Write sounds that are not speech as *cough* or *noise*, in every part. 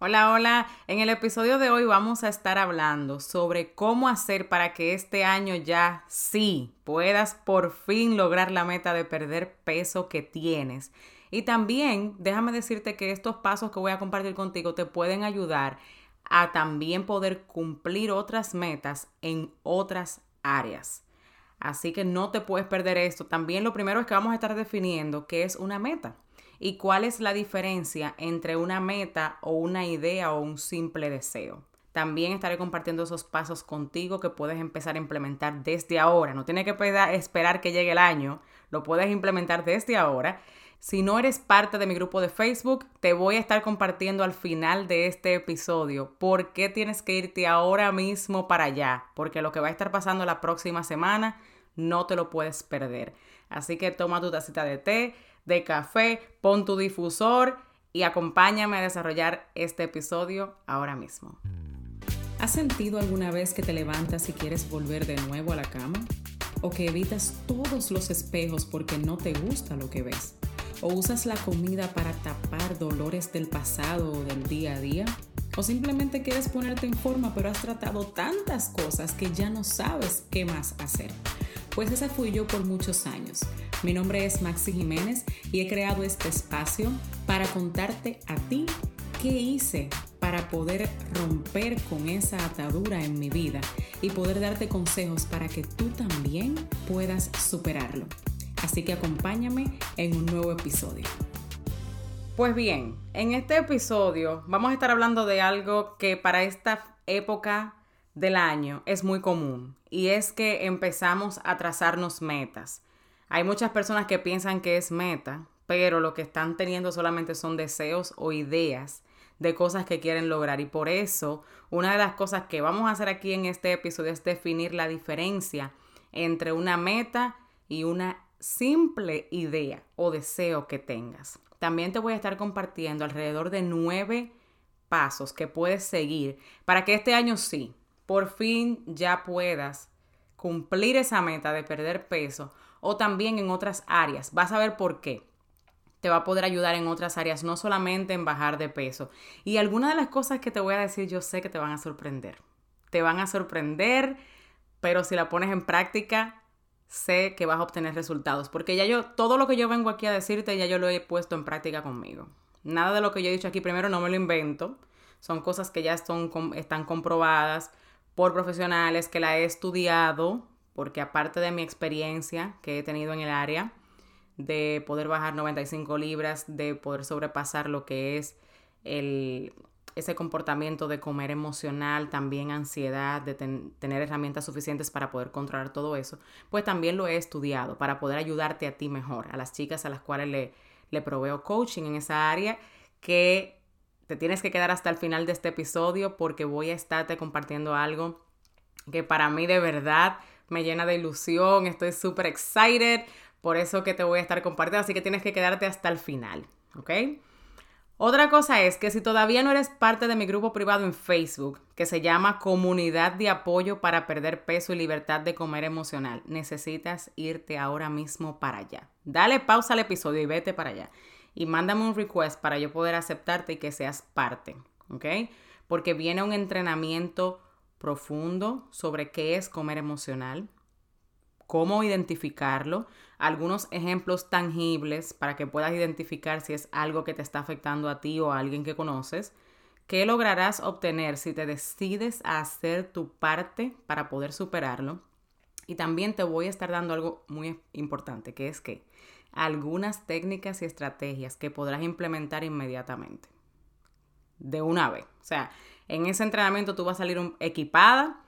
Hola, hola. En el episodio de hoy vamos a estar hablando sobre cómo hacer para que este año ya sí puedas por fin lograr la meta de perder peso que tienes. Y también déjame decirte que estos pasos que voy a compartir contigo te pueden ayudar a también poder cumplir otras metas en otras áreas. Así que no te puedes perder esto. También lo primero es que vamos a estar definiendo qué es una meta y cuál es la diferencia entre una meta o una idea o un simple deseo. También estaré compartiendo esos pasos contigo que puedes empezar a implementar desde ahora. No tienes que esperar que llegue el año, lo puedes implementar desde ahora. Si no eres parte de mi grupo de Facebook, te voy a estar compartiendo al final de este episodio por qué tienes que irte ahora mismo para allá, porque lo que va a estar pasando la próxima semana no te lo puedes perder. Así que toma tu tacita de té, de café, pon tu difusor y acompáñame a desarrollar este episodio ahora mismo. ¿Has sentido alguna vez que te levantas y quieres volver de nuevo a la cama? ¿O que evitas todos los espejos porque no te gusta lo que ves? ¿O usas la comida para tapar dolores del pasado o del día a día? ¿O simplemente quieres ponerte en forma pero has tratado tantas cosas que ya no sabes qué más hacer? Pues esa fui yo por muchos años. Mi nombre es Maxi Jiménez y he creado este espacio para contarte a ti qué hice para poder romper con esa atadura en mi vida y poder darte consejos para que tú también puedas superarlo. Así que acompáñame en un nuevo episodio. Pues bien, en este episodio vamos a estar hablando de algo que para esta época del año es muy común y es que empezamos a trazarnos metas. Hay muchas personas que piensan que es meta, pero lo que están teniendo solamente son deseos o ideas de cosas que quieren lograr. Y por eso, una de las cosas que vamos a hacer aquí en este episodio es definir la diferencia entre una meta y una simple idea o deseo que tengas. También te voy a estar compartiendo alrededor de nueve pasos que puedes seguir para que este año sí, por fin ya puedas cumplir esa meta de perder peso o también en otras áreas. Vas a ver por qué. Te va a poder ayudar en otras áreas, no solamente en bajar de peso. Y algunas de las cosas que te voy a decir yo sé que te van a sorprender. Te van a sorprender, pero si la pones en práctica, sé que vas a obtener resultados. Porque ya yo, todo lo que yo vengo aquí a decirte, ya yo lo he puesto en práctica conmigo. Nada de lo que yo he dicho aquí primero no me lo invento. Son cosas que ya son, están comprobadas por profesionales, que la he estudiado, porque aparte de mi experiencia que he tenido en el área, de poder bajar 95 libras, de poder sobrepasar lo que es el, ese comportamiento de comer emocional, también ansiedad, de tener herramientas suficientes para poder controlar todo eso, pues también lo he estudiado para poder ayudarte a ti mejor, a las chicas a las cuales le, le proveo coaching en esa área, que te tienes que quedar hasta el final de este episodio porque voy a estarte compartiendo algo que para mí de verdad me llena de ilusión, estoy súper excited, por eso que te voy a estar compartiendo, así que tienes que quedarte hasta el final, ¿ok? Otra cosa es que si todavía no eres parte de mi grupo privado en Facebook, que se llama Comunidad de Apoyo para Perder Peso y Libertad de Comer Emocional, necesitas irte ahora mismo para allá. Dale pausa al episodio y vete para allá. Y mándame un request para yo poder aceptarte y que seas parte, ¿ok? Porque viene un entrenamiento profundo sobre qué es comer emocional, cómo identificarlo, algunos ejemplos tangibles para que puedas identificar si es algo que te está afectando a ti o a alguien que conoces, qué lograrás obtener si te decides a hacer tu parte para poder superarlo. Y también te voy a estar dando algo muy importante, que es que algunas técnicas y estrategias que podrás implementar inmediatamente. De una vez. O sea, en ese entrenamiento tú vas a salir equipada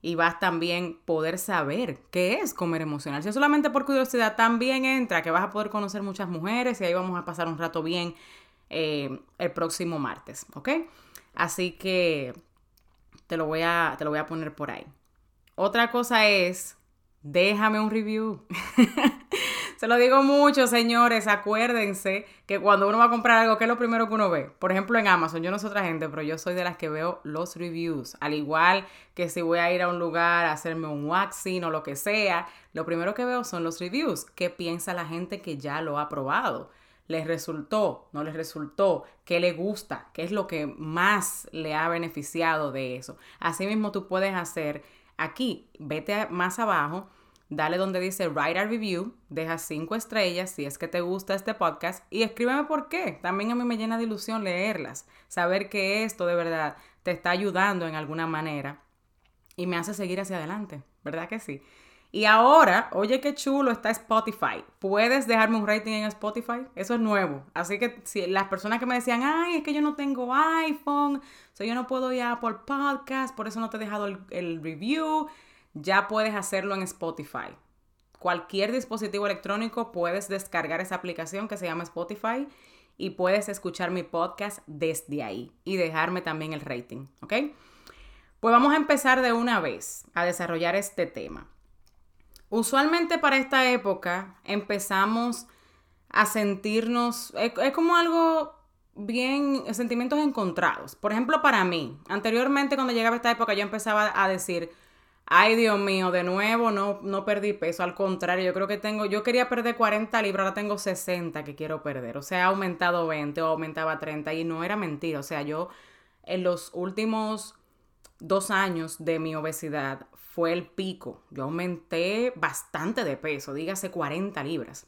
y vas también poder saber qué es comer emocional. Si es solamente por curiosidad, también entra que vas a poder conocer muchas mujeres y ahí vamos a pasar un rato bien eh, el próximo martes, ¿ok? Así que te lo, voy a, te lo voy a poner por ahí. Otra cosa es, déjame un review. *laughs* Se lo digo mucho, señores, acuérdense que cuando uno va a comprar algo, ¿qué es lo primero que uno ve? Por ejemplo, en Amazon, yo no soy otra gente, pero yo soy de las que veo los reviews. Al igual que si voy a ir a un lugar a hacerme un waxing o lo que sea, lo primero que veo son los reviews. ¿Qué piensa la gente que ya lo ha probado? ¿Les resultó? ¿No les resultó? ¿Qué le gusta? ¿Qué es lo que más le ha beneficiado de eso? Asimismo, tú puedes hacer aquí, vete más abajo, dale donde dice Write a Review, deja cinco estrellas si es que te gusta este podcast y escríbeme por qué. También a mí me llena de ilusión leerlas, saber que esto de verdad te está ayudando en alguna manera y me hace seguir hacia adelante, ¿verdad que sí? Y ahora, oye qué chulo está Spotify. Puedes dejarme un rating en Spotify. Eso es nuevo. Así que si las personas que me decían, ay, es que yo no tengo iPhone, o yo no puedo ir a por podcast, por eso no te he dejado el review, ya puedes hacerlo en Spotify. Cualquier dispositivo electrónico puedes descargar esa aplicación que se llama Spotify y puedes escuchar mi podcast desde ahí y dejarme también el rating, ¿ok? Pues vamos a empezar de una vez a desarrollar este tema. Usualmente para esta época empezamos a sentirnos, es, como algo bien, sentimientos encontrados. Por ejemplo, para mí, anteriormente cuando llegaba esta época yo empezaba a decir, ay Dios mío, de nuevo no, no perdí peso, al contrario, yo creo que tengo, yo quería perder 40 libras, ahora tengo 60 que quiero perder, o sea, ha aumentado 20 o aumentaba 30 y no era mentira, o sea, yo en los últimos dos años de mi obesidad fue el pico. Yo aumenté bastante de peso, dígase 40 libras.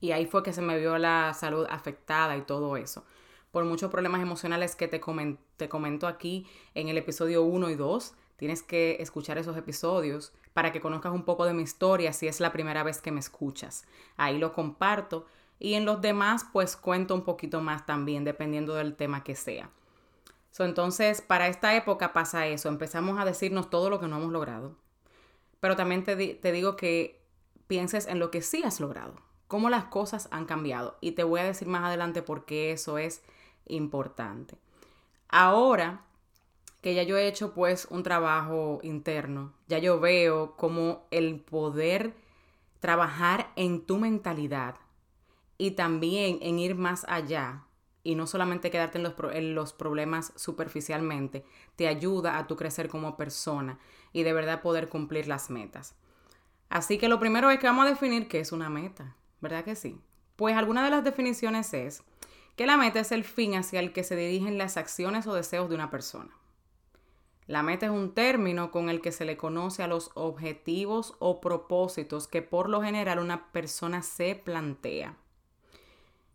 Y ahí fue que se me vio la salud afectada y todo eso. Por muchos problemas emocionales que te, te comento aquí en el episodio 1 y 2. Tienes que escuchar esos episodios para que conozcas un poco de mi historia si es la primera vez que me escuchas. Ahí lo comparto. Y en los demás, pues cuento un poquito más también, dependiendo del tema que sea entonces, para esta época pasa eso, empezamos a decirnos todo lo que no hemos logrado. Pero también te, te digo que pienses en lo que sí has logrado, cómo las cosas han cambiado. Y te voy a decir más adelante por qué eso es importante. Ahora que ya yo he hecho pues un trabajo interno, ya yo veo como el poder trabajar en tu mentalidad y también en ir más allá y no solamente quedarte en los, en los, problemas superficialmente, te ayuda a tu crecer como persona y de verdad poder cumplir las metas. Así que lo primero es que vamos a definir qué es una meta, ¿verdad que sí? Pues alguna de las definiciones es que la meta es el fin hacia el que se dirigen las acciones o deseos de una persona. La meta es un término con el que se le conoce a los objetivos o propósitos que por lo general una persona se plantea.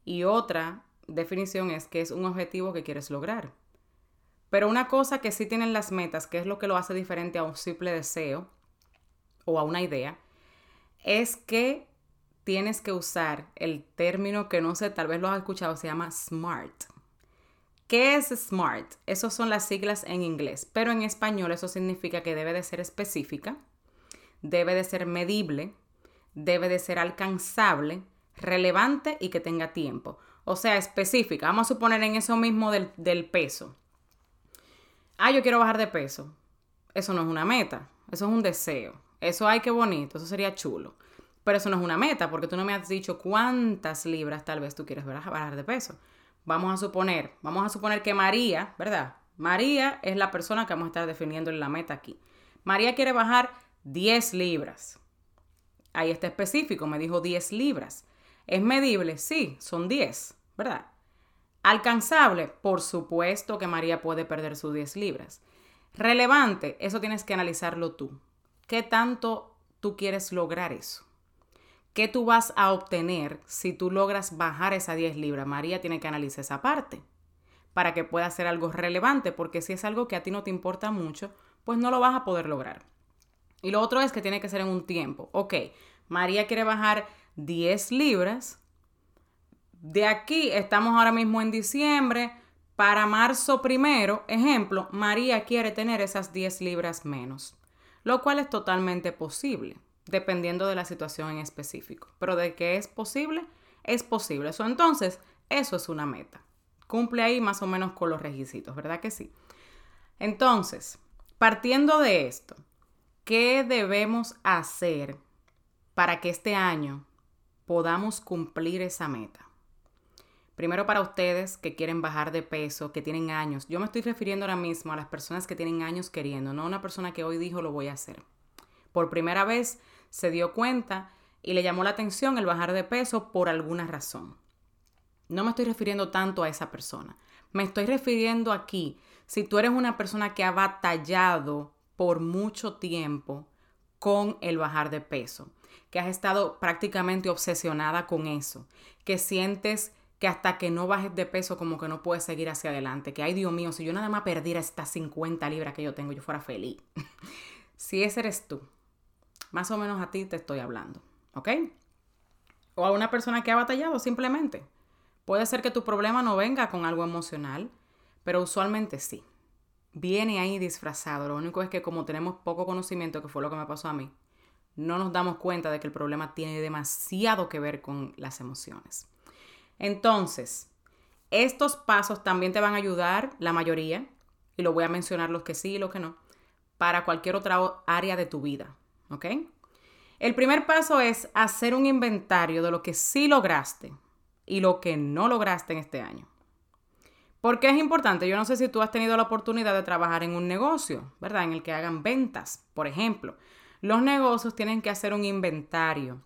Y otra definición es que es un objetivo que quieres lograr. Pero una cosa que sí tienen las metas, que es lo que lo hace diferente a un simple deseo o a una idea, es que tienes que usar el término que no sé, tal vez lo has escuchado, se llama SMART. ¿Qué es SMART? Esas son las siglas en inglés, pero en español eso significa que debe de ser específica, debe de ser medible, debe de ser alcanzable, relevante y que tenga tiempo o sea, específica. Vamos a suponer en eso mismo del, del peso. Ah, yo quiero bajar de peso. Eso no es una meta, eso es un deseo. Eso, ay, qué bonito, eso sería chulo. Pero eso no es una meta, porque tú no me has dicho cuántas libras tal vez tú quieres bajar de peso. Vamos a suponer, vamos a suponer que María, ¿verdad? María es la persona que vamos a estar definiendo en la meta aquí. María quiere bajar 10 libras. Ahí está específico, me dijo 10 libras. ¿Es medible? Sí, son 10. ¿verdad? Alcanzable, por supuesto que María puede perder sus 10 libras. Relevante, eso tienes que analizarlo tú. ¿Qué tanto tú quieres lograr eso? ¿Qué tú vas a obtener si tú logras bajar esas 10 libras? María tiene que analizar esa parte para que pueda ser algo relevante, porque si es algo que a ti no te importa mucho, pues no lo vas a poder lograr. Y lo otro es que tiene que ser en un tiempo. Ok, María quiere bajar 10 libras, de aquí estamos ahora mismo en diciembre. Para marzo primero, ejemplo, María quiere tener esas 10 libras menos, lo cual es totalmente posible, dependiendo de la situación en específico. Pero de que es posible, es posible. Eso entonces, eso es una meta. Cumple ahí más o menos con los requisitos, ¿verdad que sí? Entonces, partiendo de esto, ¿qué debemos hacer para que este año podamos cumplir esa meta? Primero para ustedes que quieren bajar de peso, que tienen años. Yo me estoy refiriendo ahora mismo a las personas que tienen años queriendo, no a una persona que hoy dijo lo voy a hacer. Por primera vez se dio cuenta y le llamó la atención el bajar de peso por alguna razón. no me estoy refiriendo tanto a esa persona. Me estoy refiriendo aquí, si tú eres una persona que ha batallado por mucho tiempo con el bajar de peso, que has estado prácticamente obsesionada con eso, que sientes que hasta que no bajes de peso como que no puedes seguir hacia adelante, que ay Dios mío, si yo nada más perdiera estas 50 libras que yo tengo, yo fuera feliz. *laughs* si ese eres tú, más o menos a ti te estoy hablando, ¿ok? O a una persona que ha batallado simplemente. Puede ser que tu problema no venga con algo emocional, pero usualmente sí. Viene ahí disfrazado. Lo único es que como tenemos poco conocimiento, que fue lo que me pasó a mí, no nos damos cuenta de que el problema tiene demasiado que ver con las emociones. Entonces, estos pasos también te van a ayudar, la mayoría, y lo voy a mencionar los que sí y los que no, para cualquier otra área de tu vida. ¿Ok? El primer paso es hacer un inventario de lo que sí lograste y lo que no lograste en este año. ¿Por qué es importante? Yo no sé si tú has tenido la oportunidad de trabajar en un negocio, ¿verdad? En el que hagan ventas, por ejemplo. Los negocios tienen que hacer un inventario.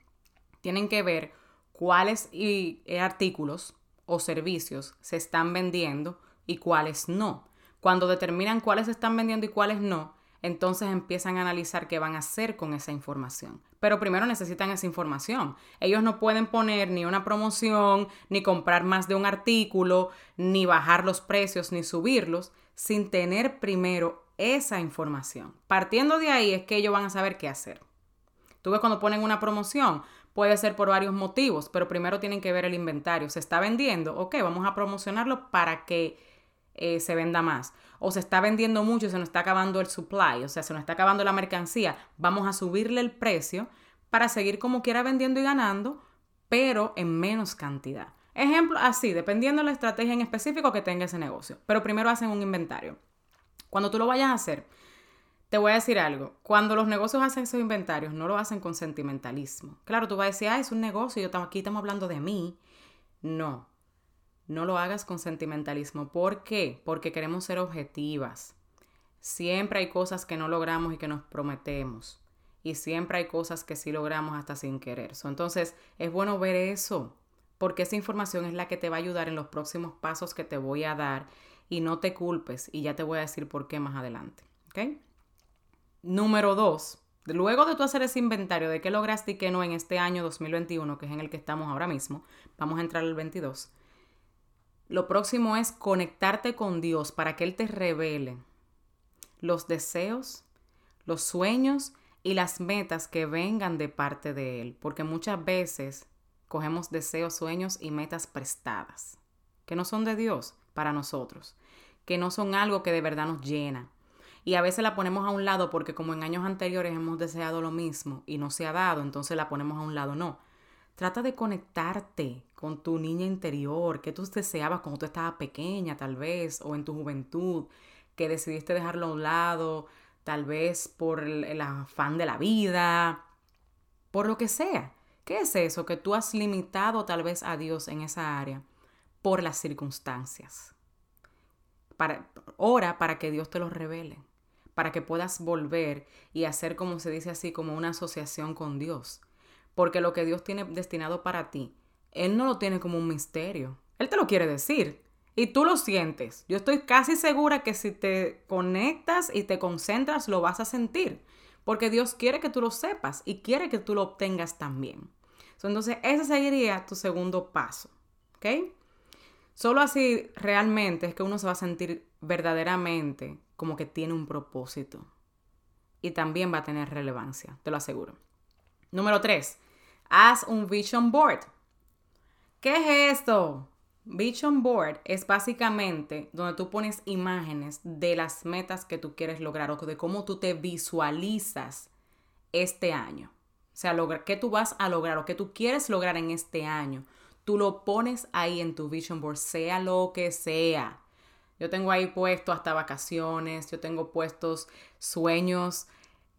Tienen que ver cuáles y, eh, artículos o servicios se están vendiendo y cuáles no. Cuando determinan cuáles se están vendiendo y cuáles no, entonces empiezan a analizar qué van a hacer con esa información. Pero primero necesitan esa información. Ellos no pueden poner ni una promoción, ni comprar más de un artículo, ni bajar los precios, ni subirlos, sin tener primero esa información. Partiendo de ahí es que ellos van a saber qué hacer. Tú ves cuando ponen una promoción, Puede ser por varios motivos, pero primero tienen que ver el inventario. ¿Se está vendiendo? Ok, vamos a promocionarlo para que eh, se venda más. O se está vendiendo mucho se nos está acabando el supply, o sea, se nos está acabando la mercancía. Vamos a subirle el precio para seguir como quiera vendiendo y ganando, pero en menos cantidad. Ejemplo, así, dependiendo de la estrategia en específico que tenga ese negocio. Pero primero hacen un inventario. Cuando tú lo vayas a hacer, te voy a decir algo. Cuando los negocios hacen esos inventarios, no lo hacen con sentimentalismo. Claro, tú vas a decir, ah, es un negocio, yo aquí estamos hablando de mí. No, no lo hagas con sentimentalismo. ¿Por qué? Porque queremos ser objetivas. Siempre hay cosas que no logramos y que nos prometemos. Y siempre hay cosas que sí logramos hasta sin querer. entonces, es bueno ver eso, porque esa información es la que te va a ayudar en los próximos pasos que te voy a dar. Y no te culpes, y ya te voy a decir por qué más adelante. Número dos, luego de tú hacer ese inventario de qué lograste y qué no en este año 2021, que es en el que estamos ahora mismo, vamos a entrar al 22. Lo próximo es conectarte con Dios para que Él te revele los deseos, los sueños y las metas que vengan de parte de Él, porque muchas veces cogemos deseos, sueños y metas prestadas, que no son de Dios para nosotros, que no son algo que de verdad nos llena, y a veces la ponemos a un lado porque como en años anteriores hemos deseado lo mismo y no se ha dado, entonces la ponemos a un lado. No. Trata de conectarte con tu niña interior, que tú deseabas cuando tú estabas pequeña tal vez, o en tu juventud, que decidiste dejarlo a un lado, tal vez por el, el afán de la vida, por lo que sea. ¿Qué es eso? Que tú has limitado tal vez a Dios en esa área por las circunstancias. Para, ora para que Dios te lo revele para que puedas volver y hacer, como se dice así, como una asociación con Dios. Porque lo que Dios tiene destinado para ti, Él no lo tiene como un misterio. Él te lo quiere decir. Y tú lo sientes. Yo estoy casi segura que si te conectas y te concentras, lo vas a sentir. Porque Dios quiere que tú lo sepas y quiere que tú lo obtengas también. Entonces, ese sería tu segundo paso. ¿Ok? Solo así realmente es que uno se va a sentir verdaderamente como que tiene un propósito. Y también va a tener relevancia, te lo aseguro. Número 3. Haz un vision board. ¿Qué es esto? Vision board es básicamente donde tú pones imágenes de las metas que tú quieres lograr o de cómo tú te visualizas este año. O sea, qué tú vas a lograr o qué tú quieres lograr en este año. Tú lo pones ahí en tu vision board, sea lo que sea. Yo tengo ahí puesto hasta vacaciones, yo tengo puestos sueños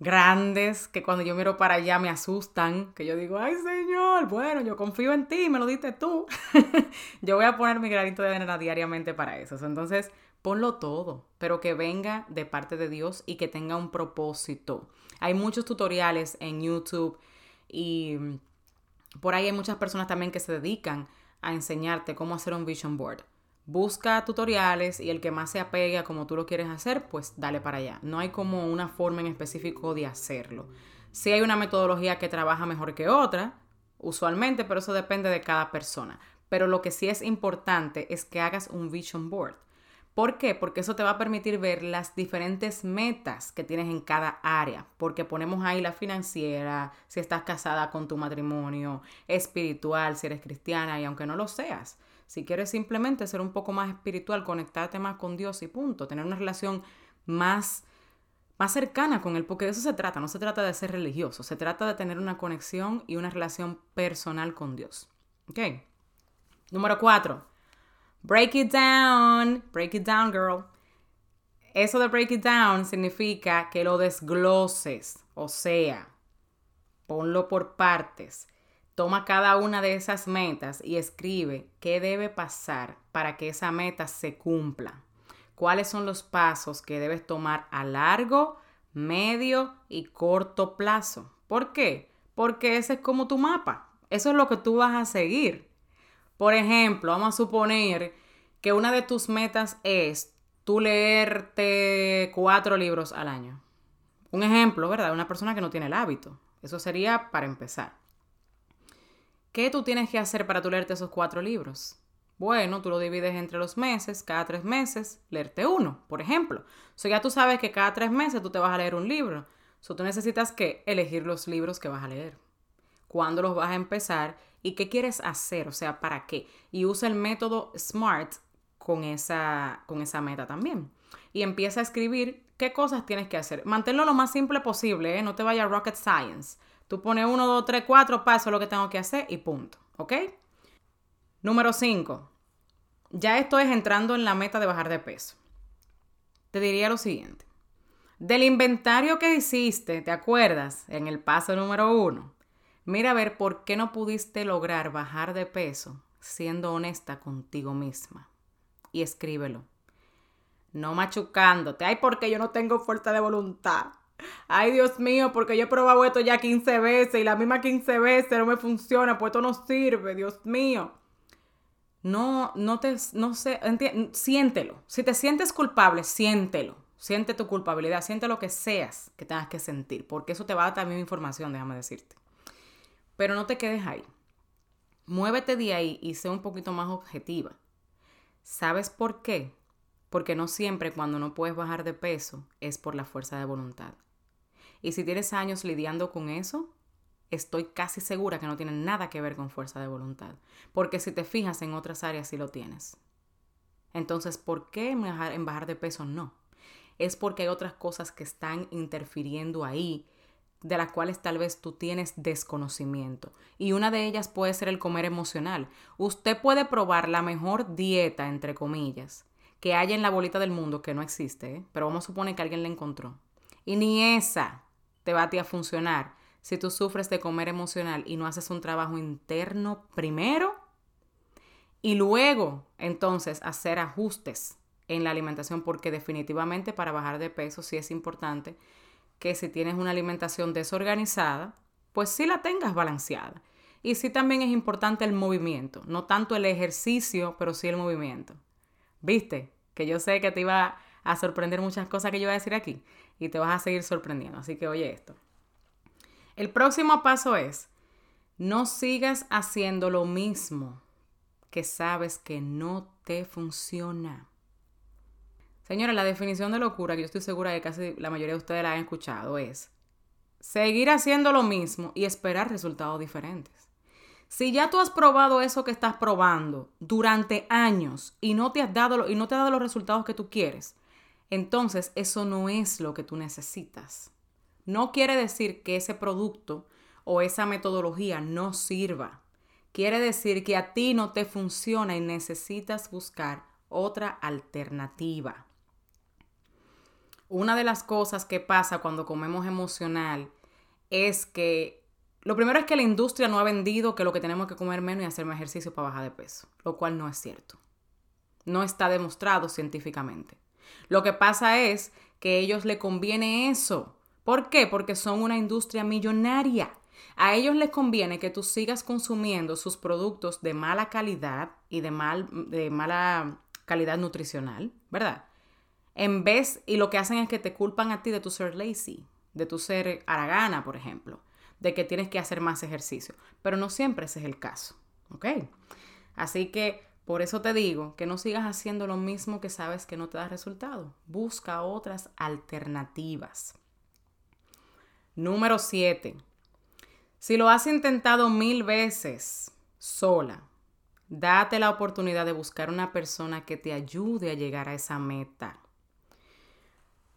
grandes que cuando yo miro para allá me asustan, que yo digo, ay Señor, bueno, yo confío en ti, me lo diste tú. *laughs* yo voy a poner mi granito de arena diariamente para eso. Entonces, ponlo todo, pero que venga de parte de Dios y que tenga un propósito. Hay muchos tutoriales en YouTube y por ahí hay muchas personas también que se dedican a enseñarte cómo hacer un vision board. Busca tutoriales y el que más se apegue a como tú lo quieres hacer, pues dale para allá. No hay como una forma en específico de hacerlo. Sí hay una metodología que trabaja mejor que otra, usualmente, pero eso depende de cada persona. Pero lo que sí es importante es que hagas un vision board. ¿Por qué? Porque eso te va a permitir ver las diferentes metas que tienes en cada área, porque ponemos ahí la financiera, si estás casada con tu matrimonio, espiritual, si eres cristiana y aunque no lo seas, si quieres simplemente ser un poco más espiritual, conectarte más con Dios y punto, tener una relación más más cercana con él, porque de eso se trata, no se trata de ser religioso, se trata de tener una conexión y una relación personal con Dios. ¿Ok? Número cuatro, break it down, break it down, girl. Eso de break it down significa que lo desgloses, o sea, ponlo por partes. Toma cada una de esas metas y escribe qué debe pasar para que esa meta se cumpla. Cuáles son los pasos que debes tomar a largo, medio y corto plazo. ¿Por qué? Porque ese es como tu mapa. Eso es lo que tú vas a seguir. Por ejemplo, vamos a suponer que una de tus metas es tú leerte cuatro libros al año. Un ejemplo, ¿verdad? Una persona que no tiene el hábito. Eso sería para empezar. ¿Qué tú tienes que hacer para tú leerte esos cuatro libros? Bueno, tú lo divides entre los meses, cada tres meses, leerte uno, por ejemplo. So ya tú sabes que cada tres meses tú te vas a leer un libro. So tú necesitas que elegir los libros que vas a leer. ¿Cuándo los vas a empezar? y qué quieres hacer, o sea, para qué. Y usa el método SMART con esa, con esa meta también. Y empieza a escribir qué cosas tienes que hacer. Manténlo lo más simple posible, ¿eh? no te vaya rocket science. Tú pones uno, dos, tres, cuatro pasos lo que tengo que hacer y punto, ¿ok? Número 5. Ya esto es entrando en la meta de bajar de peso. Te diría lo siguiente. Del inventario que hiciste, ¿te acuerdas? En el paso número uno. Mira a ver por qué no pudiste lograr bajar de peso siendo honesta contigo misma. Y escríbelo. No machucándote. Ay, porque yo no tengo fuerza de voluntad. Ay, Dios mío, porque yo he probado esto ya 15 veces y la misma 15 veces no me funciona, pues esto no sirve, Dios mío. No, no te, no sé, siéntelo. Si te sientes culpable, siéntelo. Siente tu culpabilidad, siente lo que seas que tengas que sentir, porque eso te va a dar también información, déjame decirte. Pero no te quedes ahí. Muévete de ahí y sé un poquito más objetiva. ¿Sabes por qué? Porque no siempre cuando no puedes bajar de peso es por la fuerza de voluntad. Y si tienes años lidiando con eso, estoy casi segura que no tiene nada que ver con fuerza de voluntad. Porque si te fijas en otras áreas sí lo tienes. Entonces, ¿por qué en bajar de peso no? Es porque hay otras cosas que están interfiriendo ahí de las cuales tal vez tú tienes desconocimiento. Y una de ellas puede ser el comer emocional. Usted puede probar la mejor dieta, entre comillas, que haya en la bolita del mundo, que no existe, ¿eh? pero vamos a suponer que alguien la encontró. Y ni esa te va a, a funcionar si tú sufres de comer emocional y no haces un trabajo interno primero y luego entonces hacer ajustes en la alimentación porque definitivamente para bajar de peso sí es importante que si tienes una alimentación desorganizada, pues sí la tengas balanceada. Y sí también es importante el movimiento, no tanto el ejercicio, pero sí el movimiento. ¿Viste? Que yo sé que te iba a sorprender muchas cosas que yo voy a decir aquí y te vas a seguir sorprendiendo. Así que oye esto. El próximo paso es, no sigas haciendo lo mismo que sabes que no te funciona. Señora, la definición de locura, que yo estoy segura que casi la mayoría de ustedes la han escuchado, es seguir haciendo lo mismo y esperar resultados diferentes. Si ya tú has probado eso que estás probando durante años y no te has dado y no te ha dado los resultados que tú quieres, entonces eso no es lo que tú necesitas. No quiere decir que ese producto o esa metodología no sirva. Quiere decir que a ti no te funciona y necesitas buscar otra alternativa. Una de las cosas que pasa cuando comemos emocional es que lo primero es que la industria no ha vendido que lo que tenemos que comer menos y hacer ejercicio para bajar de peso, lo cual no es cierto. No está demostrado científicamente. Lo que pasa es que a ellos le conviene eso. ¿Por qué? Porque son una industria millonaria. A ellos les conviene que tú sigas consumiendo sus productos de mala calidad y de, mal, de mala calidad nutricional, ¿verdad? En vez, y lo que hacen es que te culpan a ti de tu ser lazy, de tu ser aragana, por ejemplo, de que tienes que hacer más ejercicio. Pero no siempre ese es el caso, ¿ok? Así que por eso te digo que no sigas haciendo lo mismo que sabes que no te da resultado. Busca otras alternativas. Número 7. Si lo has intentado mil veces sola, date la oportunidad de buscar una persona que te ayude a llegar a esa meta.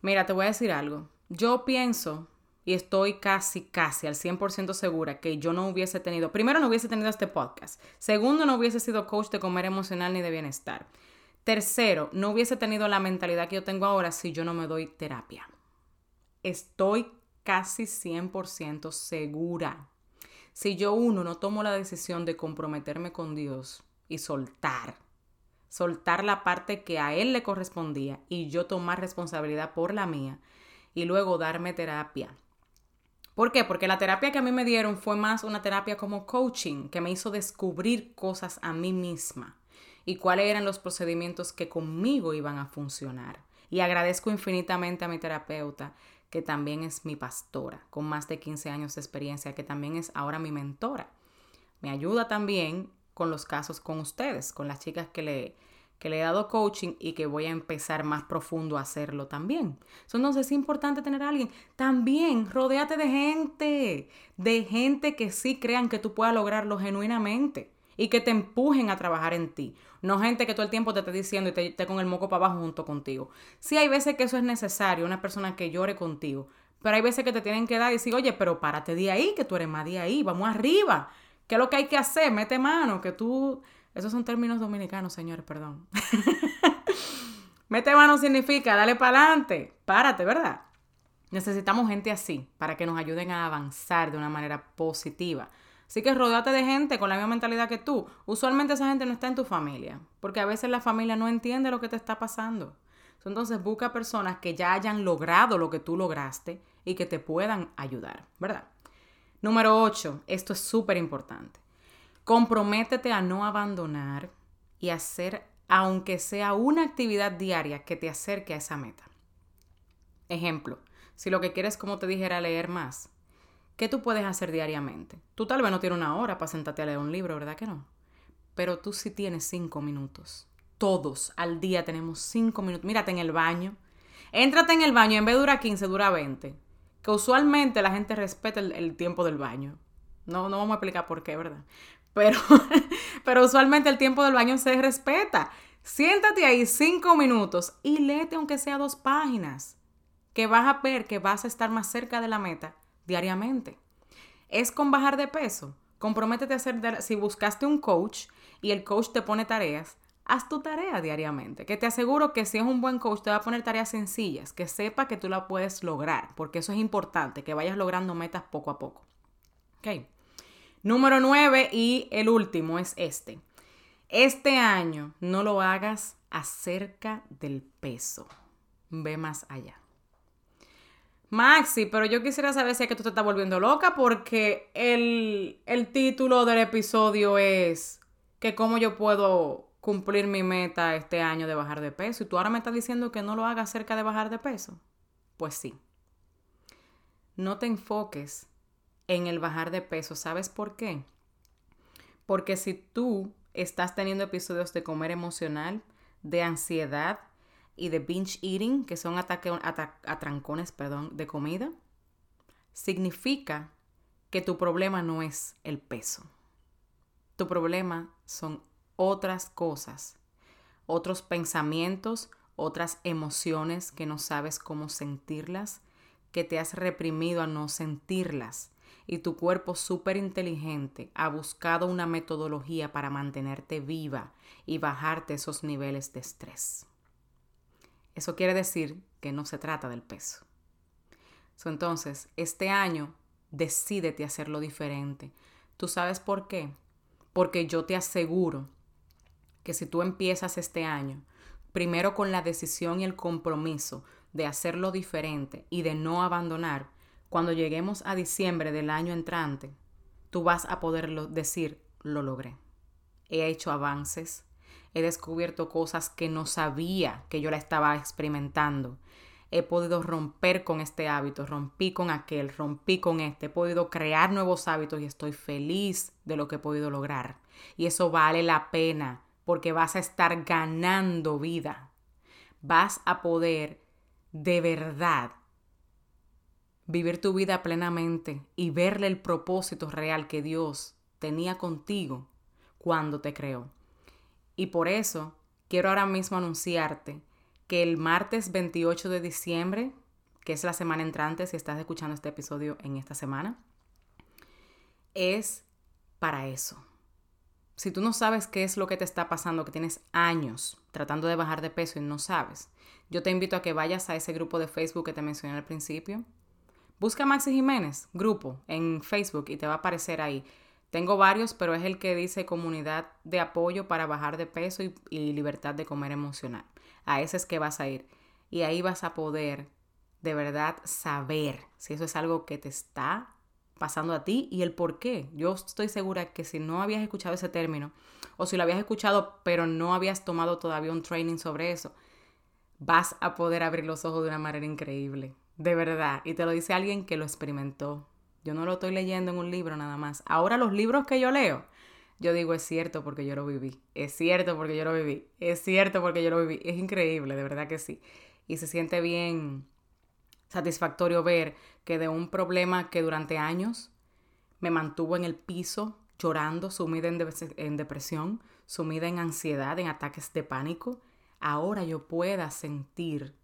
Mira, te voy a decir algo. Yo pienso y estoy casi, casi al 100% segura que yo no hubiese tenido, primero no hubiese tenido este podcast, segundo no hubiese sido coach de comer emocional ni de bienestar, tercero no hubiese tenido la mentalidad que yo tengo ahora si yo no me doy terapia. Estoy casi 100% segura. Si yo uno no tomo la decisión de comprometerme con Dios y soltar, soltar la parte que a Él le correspondía y yo tomar responsabilidad por la mía y luego darme terapia ¿Por qué? Porque la terapia que a mí me dieron fue más una terapia como coaching, que me hizo descubrir cosas a mí misma y cuáles eran los procedimientos que conmigo iban a funcionar. Y agradezco infinitamente a mi terapeuta, que también es mi pastora, con más de 15 años de experiencia, que también es ahora mi mentora. Me ayuda también con los casos con ustedes, con las chicas que le, que le he dado coaching y que voy a empezar más profundo a hacerlo también. Entonces es importante tener a alguien. También rodéate de gente, de gente que sí crean que tú puedas lograrlo genuinamente y que te empujen a trabajar en ti. No gente que todo el tiempo te esté diciendo y te esté con el moco para abajo junto contigo. Sí hay veces que eso es necesario, una persona que llore contigo. Pero hay veces que te tienen que dar y decir, oye, pero párate de ahí, que tú eres más de ahí, vamos arriba. ¿Qué es lo que hay que hacer? Mete mano, que tú esos son términos dominicanos, señores, perdón. *laughs* Mete mano significa dale para adelante, párate, ¿verdad? Necesitamos gente así para que nos ayuden a avanzar de una manera positiva. Así que rodeate de gente con la misma mentalidad que tú. Usualmente esa gente no está en tu familia, porque a veces la familia no entiende lo que te está pasando. Entonces busca personas que ya hayan logrado lo que tú lograste y que te puedan ayudar, ¿verdad? Número 8, esto es súper importante. Comprométete a no abandonar y hacer, aunque sea una actividad diaria que te acerque a esa meta. Ejemplo, si lo que quieres, como te dijera, leer más, ¿qué tú puedes hacer diariamente? Tú tal vez no tienes una hora para sentarte a leer un libro, ¿verdad que no? Pero tú sí tienes cinco minutos. Todos al día tenemos cinco minutos. Mírate en el baño. Éntrate en el baño, en vez de durar 15, dura 20. Que usualmente la gente respeta el, el tiempo del baño. No, no vamos a explicar por qué, ¿verdad? Pero, *laughs* pero usualmente el tiempo del baño se respeta. Siéntate ahí cinco minutos y léete aunque sea dos páginas, que vas a ver que vas a estar más cerca de la meta diariamente. Es con bajar de peso. Comprométete a hacer, si buscaste un coach y el coach te pone tareas, haz tu tarea diariamente. Que te aseguro que si es un buen coach te va a poner tareas sencillas, que sepa que tú la puedes lograr, porque eso es importante, que vayas logrando metas poco a poco. ¿Ok? Número 9 y el último es este. Este año no lo hagas acerca del peso. Ve más allá. Maxi, pero yo quisiera saber si es que tú te estás volviendo loca porque el, el título del episodio es que cómo yo puedo cumplir mi meta este año de bajar de peso y tú ahora me estás diciendo que no lo haga acerca de bajar de peso. Pues sí. No te enfoques en el bajar de peso. ¿Sabes por qué? Porque si tú estás teniendo episodios de comer emocional, de ansiedad y de binge eating, que son ataques, atrancones perdón, de comida, significa que tu problema no es el peso. Tu problema son otras cosas, otros pensamientos, otras emociones que no sabes cómo sentirlas, que te has reprimido a no sentirlas y tu cuerpo súper inteligente ha buscado una metodología para mantenerte viva y bajarte esos niveles de estrés. Eso quiere decir que no se trata del peso. entonces, este año decídete hacerlo diferente. ¿Tú sabes por qué? Porque yo te aseguro que si tú empiezas este año, primero con la decisión y el compromiso de hacerlo diferente y de no abandonar, cuando lleguemos a diciembre del año entrante, tú vas a poder decir, lo logré. He hecho avances, he descubierto cosas que no sabía que yo la estaba experimentando. He podido romper con este hábito, rompí con aquel, rompí con este, he podido crear nuevos hábitos y estoy feliz de lo que he podido lograr. Y eso vale la pena porque vas a estar ganando vida. Vas a poder de verdad vivir tu vida plenamente y verle el propósito real que Dios tenía contigo cuando te creó. Y por eso quiero ahora mismo anunciarte que el martes 28 de diciembre, que es la semana entrante, si estás escuchando este episodio en esta semana, es para eso. Si tú no sabes qué es lo que te está pasando, que tienes años tratando de bajar de peso y no sabes, yo te invito a que vayas a ese grupo de Facebook que te mencioné al principio. Busca Maxi Jiménez, grupo, en Facebook y te va a aparecer ahí. Tengo varios, pero es el que dice comunidad de apoyo para bajar de peso y, y, libertad de comer emocional. A ese es que vas a ir. Y ahí vas a poder de verdad saber si eso es algo que te está pasando a ti y el por qué. Yo estoy segura que si no habías escuchado ese término o si lo habías escuchado pero no habías tomado todavía un training sobre eso, vas a poder abrir los ojos de una manera increíble. De verdad. Y te lo dice alguien que lo experimentó. Yo no lo estoy leyendo en un libro nada más. Ahora los libros que yo leo, yo digo es cierto porque yo lo viví. Es cierto porque yo lo viví. Es cierto porque yo lo viví. Es increíble, de verdad que sí. Y se siente bien satisfactorio ver que de un problema que durante años me mantuvo en el piso llorando, sumida en, en, depresión, sumida en ansiedad, en ataques de pánico, ahora yo pueda sentir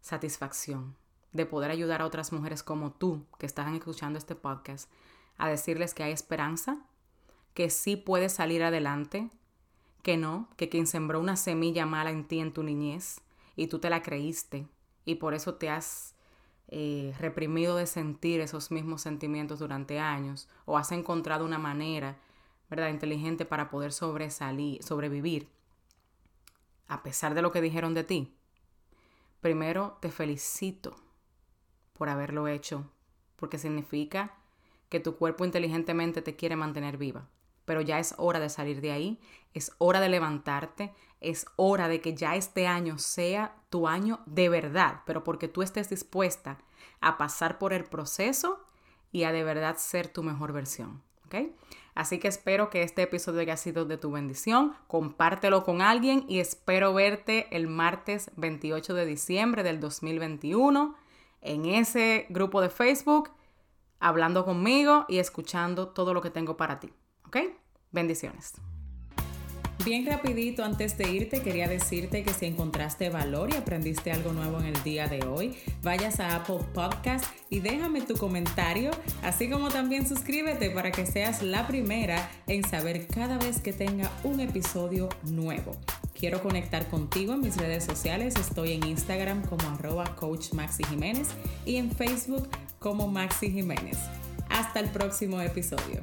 satisfacción de poder ayudar a otras mujeres como tú que están escuchando este podcast a decirles que hay esperanza, que sí puedes salir adelante, que no, que quien sembró una semilla mala en ti en tu niñez y tú te la creíste y por eso te has eh, reprimido de sentir esos mismos sentimientos durante años o has encontrado una manera, ¿verdad?, inteligente para poder sobresalir, sobrevivir a pesar de lo que dijeron de ti. Primero, te felicito por haberlo hecho, porque significa que tu cuerpo inteligentemente te quiere mantener viva. Pero ya es hora de salir de ahí, es hora de levantarte, es hora de que ya este año sea tu año de verdad, pero porque tú estés dispuesta a pasar por el proceso y a de verdad ser tu mejor versión. ¿ok? Así que espero que este episodio haya sido de tu bendición. Compártelo con alguien y espero verte el martes 28 de diciembre del 2021 en ese grupo de Facebook, hablando conmigo y escuchando todo lo que tengo para ti. ¿Ok? Bendiciones. Bien rapidito, antes de irte, quería decirte que si encontraste valor y aprendiste algo nuevo en el día de hoy, vayas a Apple Podcast y déjame tu comentario, así como también suscríbete para que seas la primera en saber cada vez que tenga un episodio nuevo. Quiero conectar contigo en mis redes sociales. Estoy en Instagram como arroba coach Jiménez y en Facebook como Maxi Jiménez. Hasta el próximo episodio.